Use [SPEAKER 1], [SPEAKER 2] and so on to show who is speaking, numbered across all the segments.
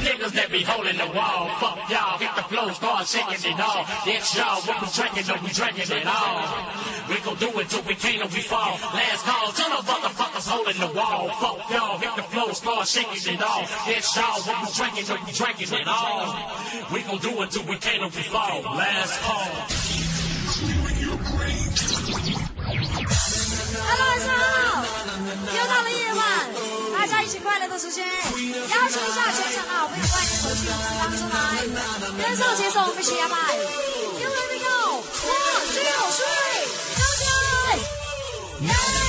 [SPEAKER 1] niggas that be holding the wall. Fuck y'all, hit the flow, start shaking it all. Yes, y'all, what we drinking, no, we drinking it all. We gon' do it till we can't or we fall. Last call, tell the motherfuckers holding the wall. Fuck y'all, hit the flow, start shaking it all. Yes, y'all, what we drinking, no, we drinking it all. We gon' do it till we can't or we fall. Last call.
[SPEAKER 2] Hello，晚上好！又到了夜晚， 大家一起快乐的时间。邀请一下全场的好朋友，快点手机放出来，跟上节奏，我们一起摇摆。Here we go，one two three，高起！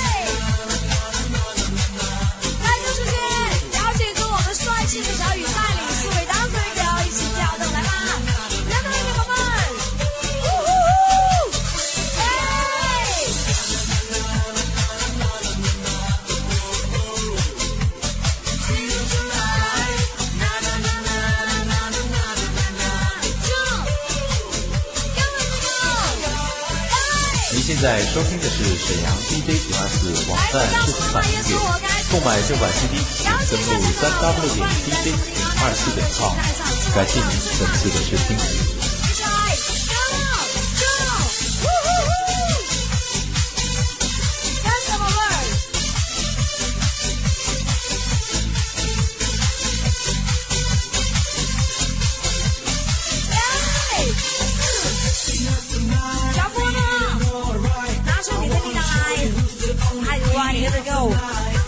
[SPEAKER 2] 在
[SPEAKER 3] 收听的是沈阳 DJ 九二四网站视频版音乐，购买正版 CD 请登录三 W 点 DJ 零二四点 com。感谢您本次的收听。
[SPEAKER 2] night.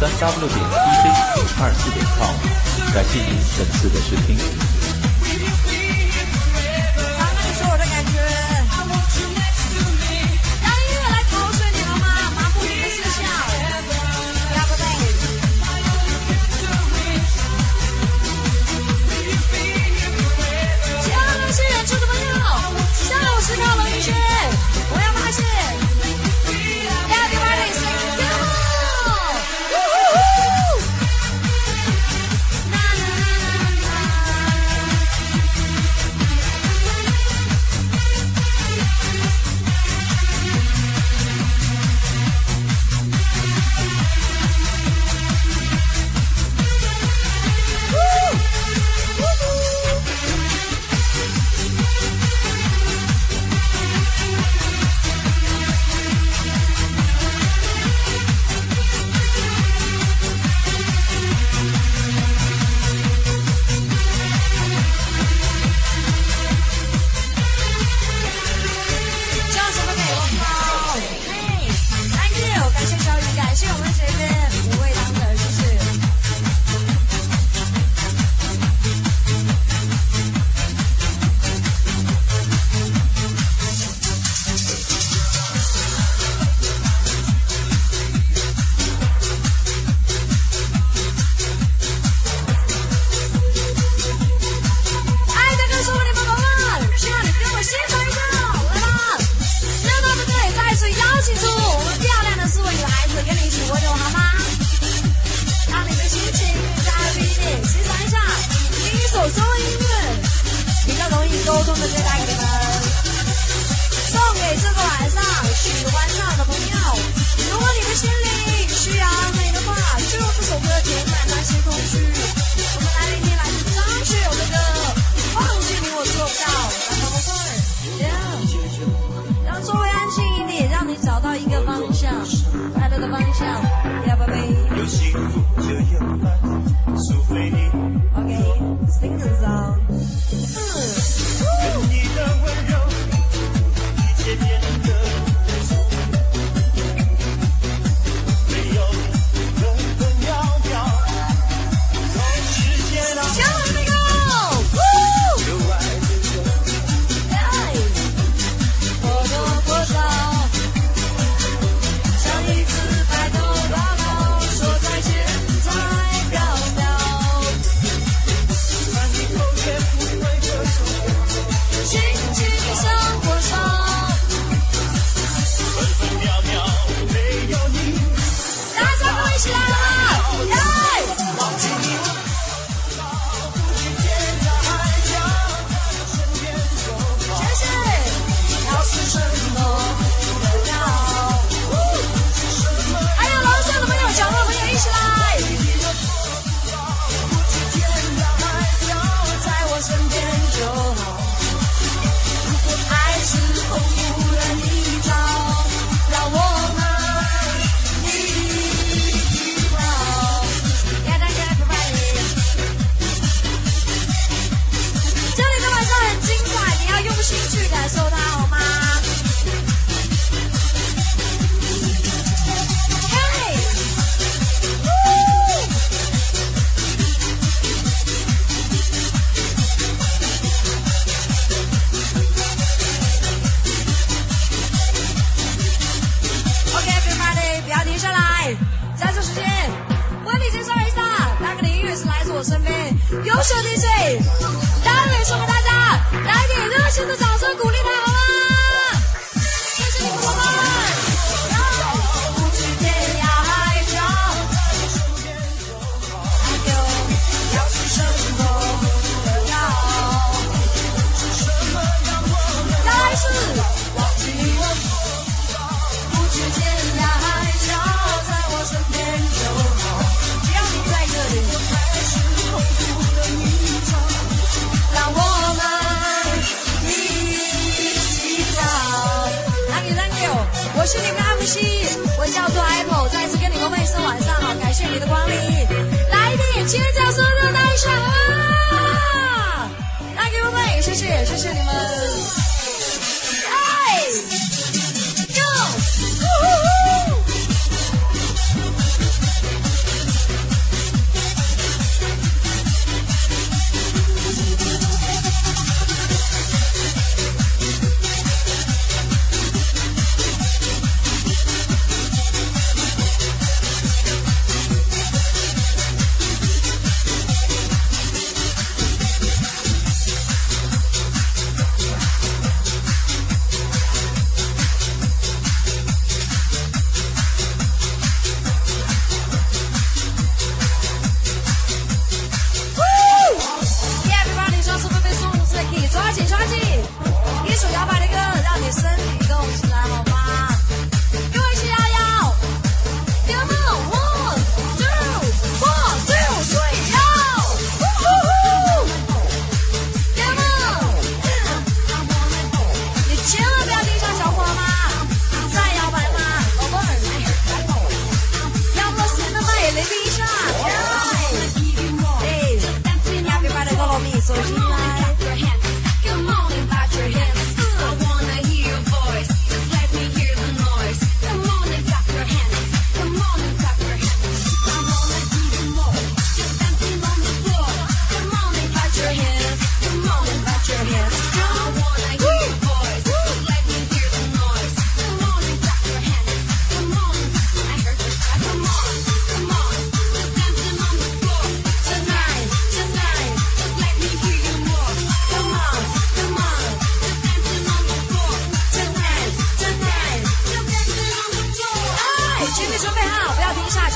[SPEAKER 2] 三 w 点 tc 五二四点 com，感谢您本次的收听。张学友。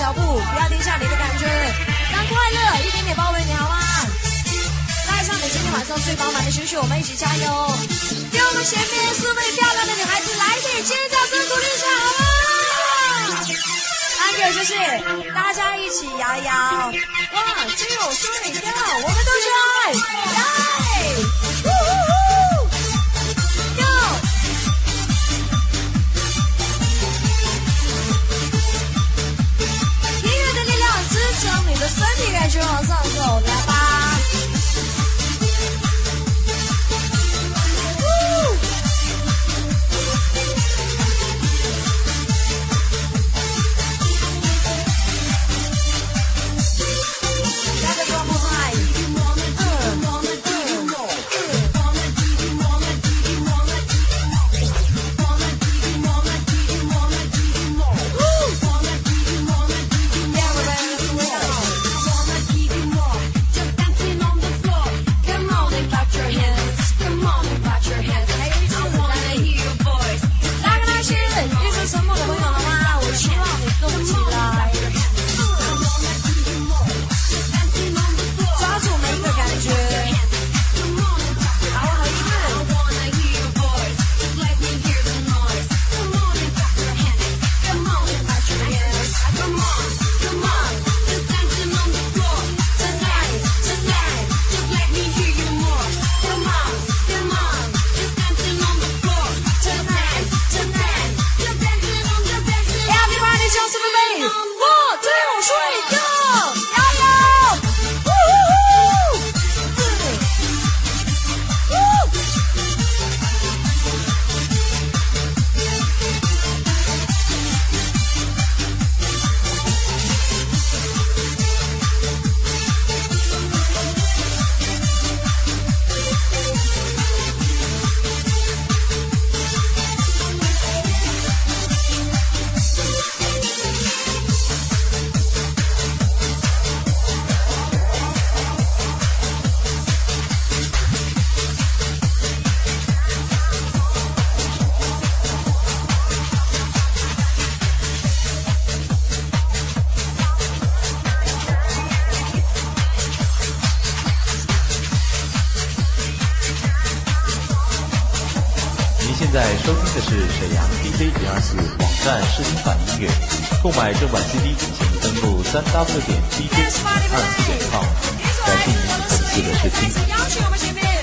[SPEAKER 2] 脚步不要停下你的感觉。让快乐一点点包围你好吗？带上你今天晚上最饱满的星星我们一起加油。给我们前面四位漂亮的
[SPEAKER 4] 女孩子来点尖叫声鼓励一下好吗？谢谢大家一起摇一摇。哇只有说你跳我们都是爱。来
[SPEAKER 2] 吃，好色。是沈阳 DJ 零二四网站试听版音乐。购买正版 CD，请登录三 W 点 DJ 二四点 com。感谢您本次的试听。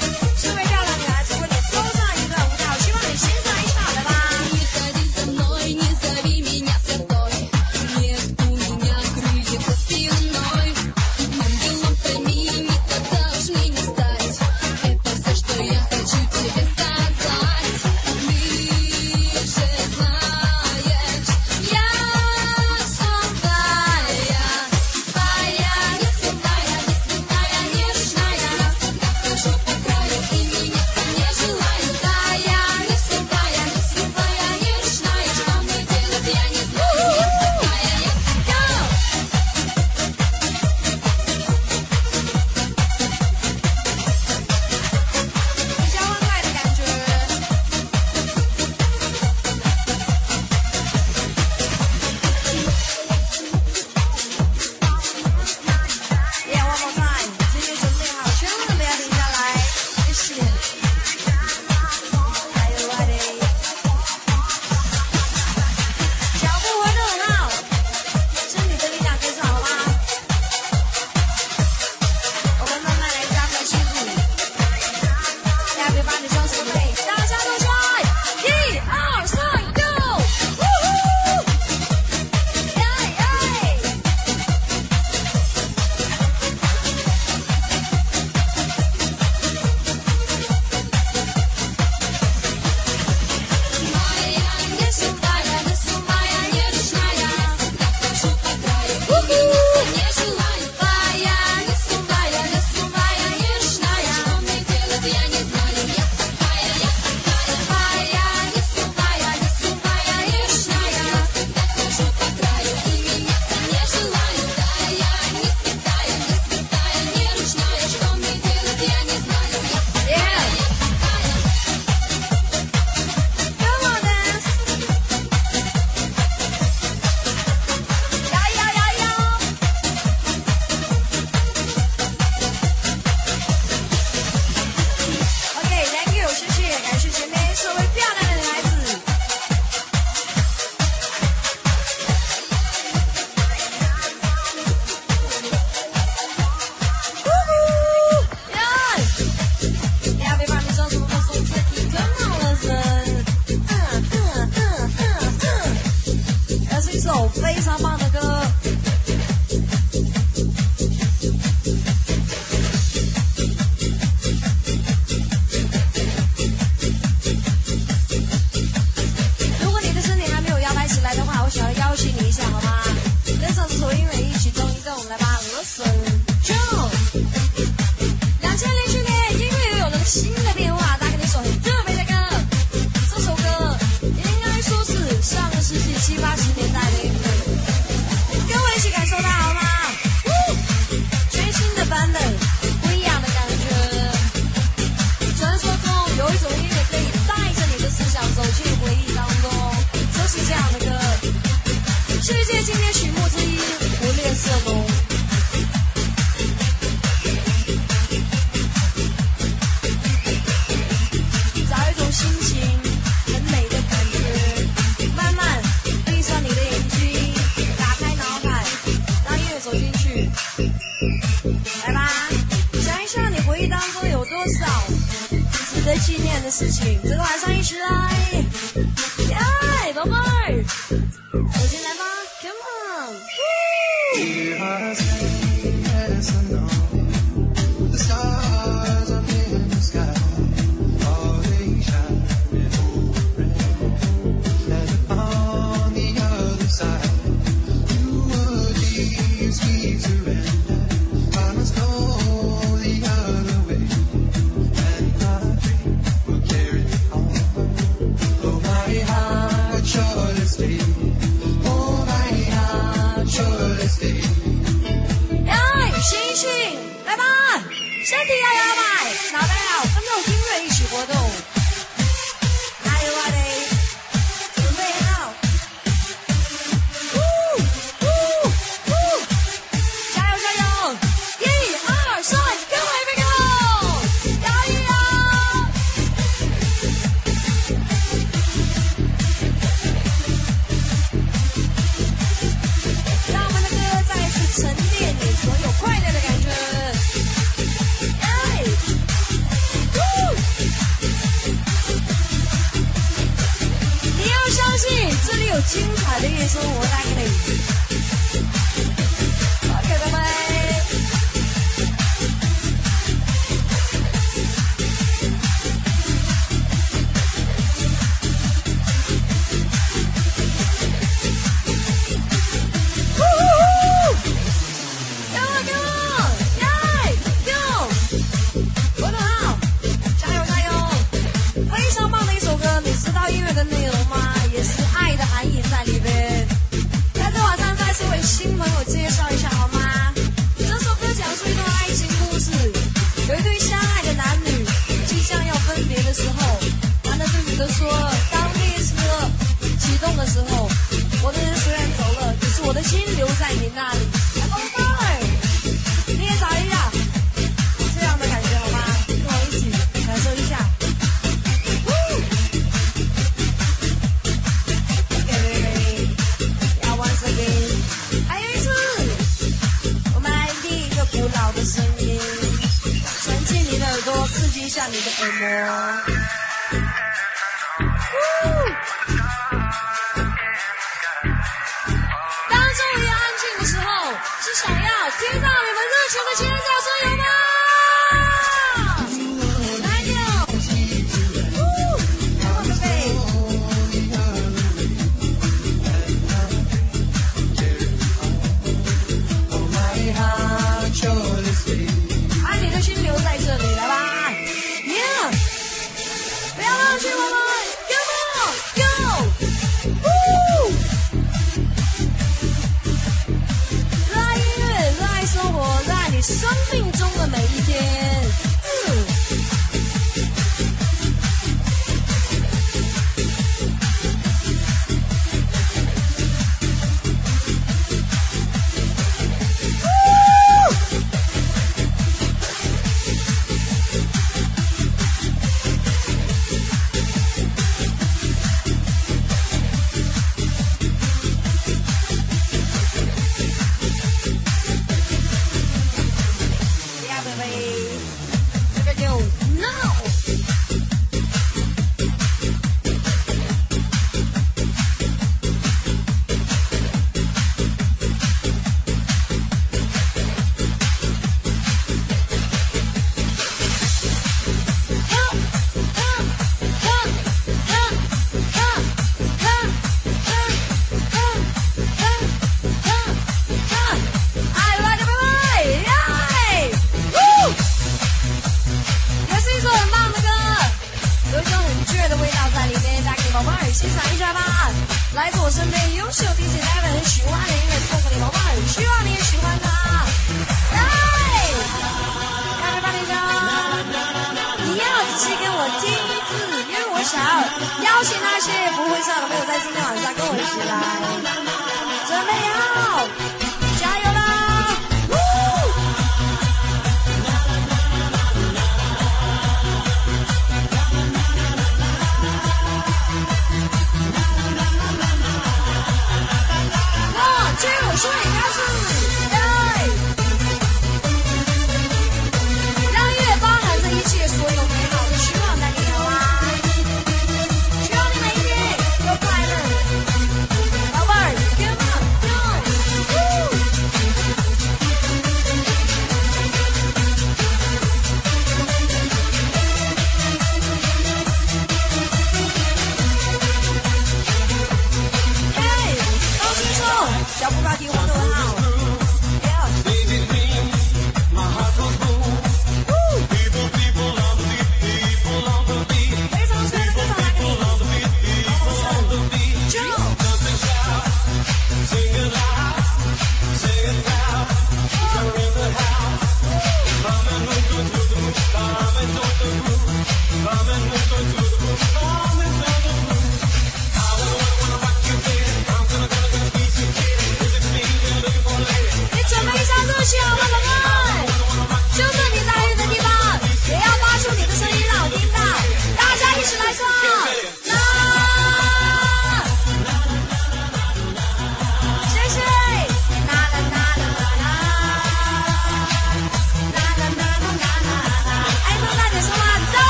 [SPEAKER 2] 谢谢那些不会笑的朋友在今天晚上跟我一起来。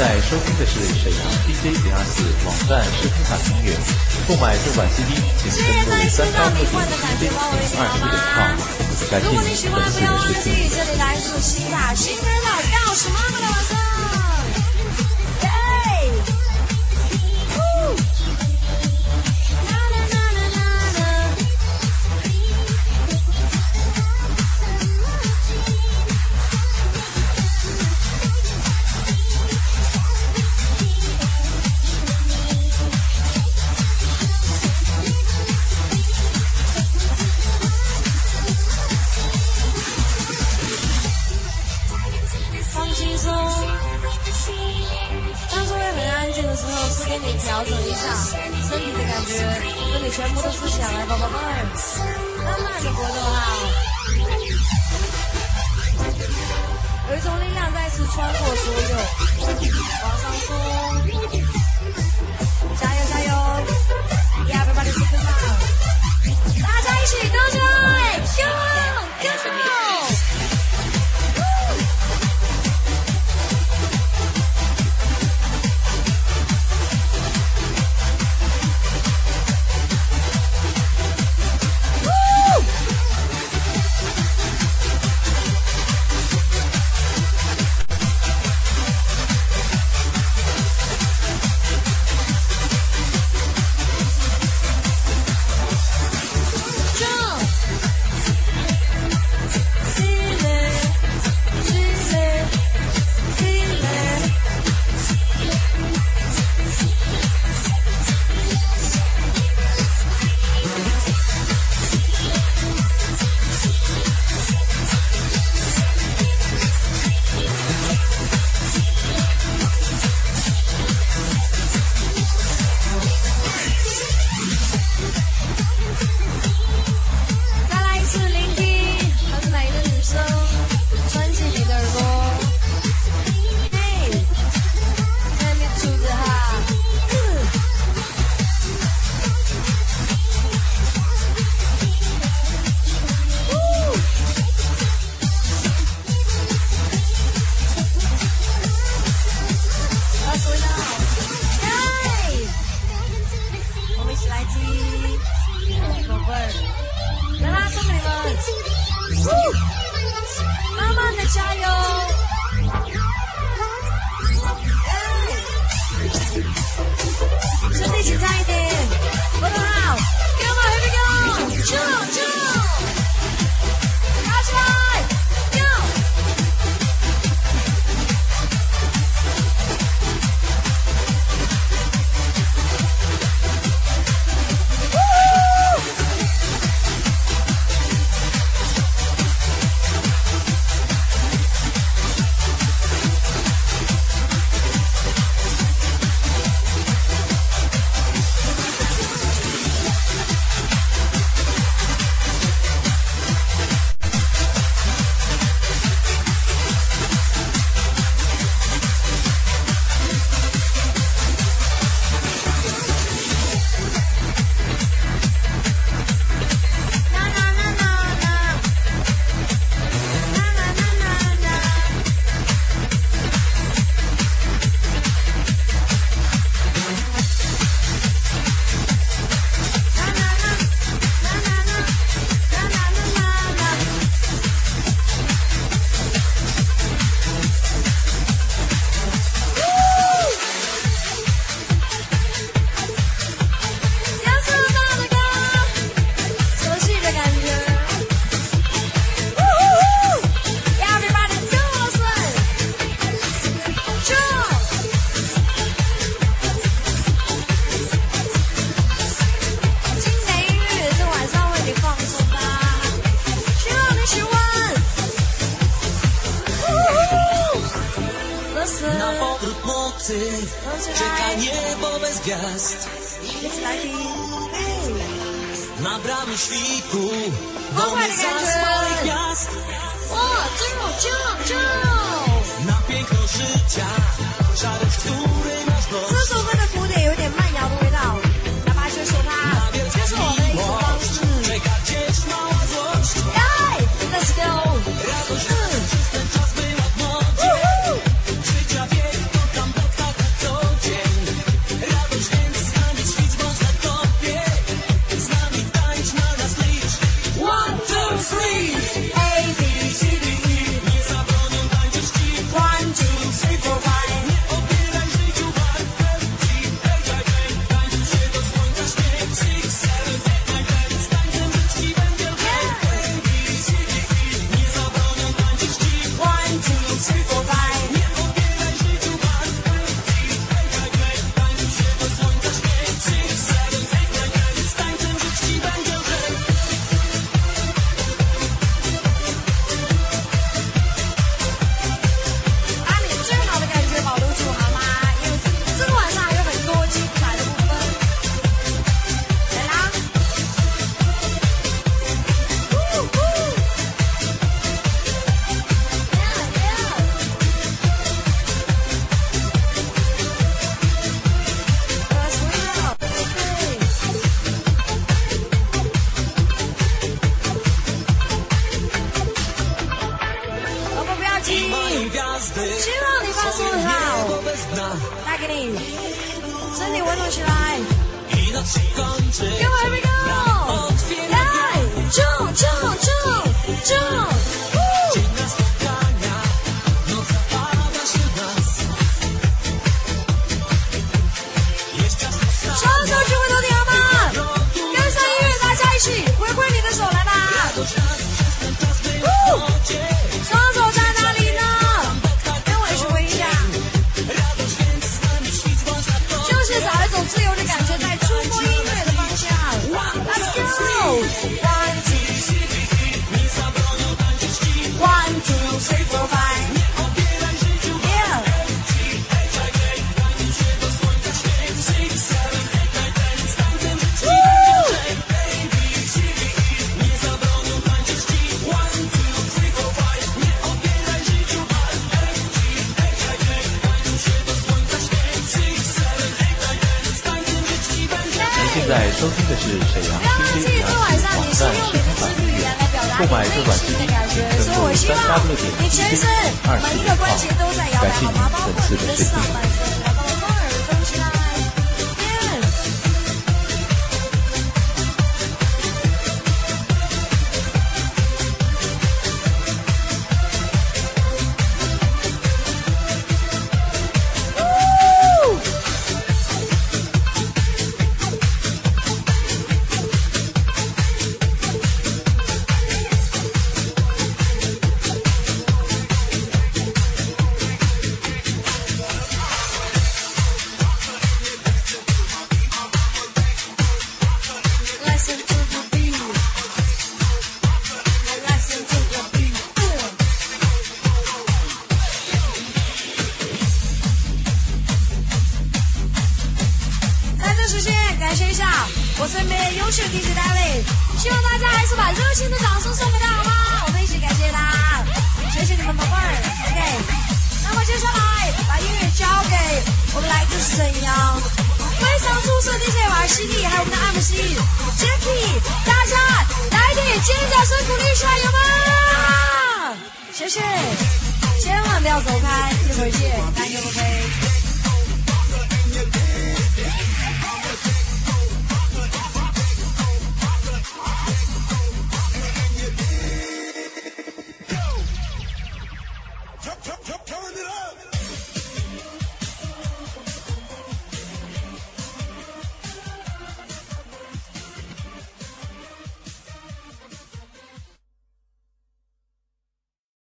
[SPEAKER 2] 在收听的是沈阳 dj 零二四网站视频版音乐购买正版 cd 请登录三 w 点一零二七点 com 感谢您粉丝的视
[SPEAKER 4] 频这里来新新妈妈的不要忘记这晚上你是用你的肢体语言来表达你内心的感觉所以我希望你全身每一个关节都在摇摆好吗？包
[SPEAKER 2] 的
[SPEAKER 4] 上半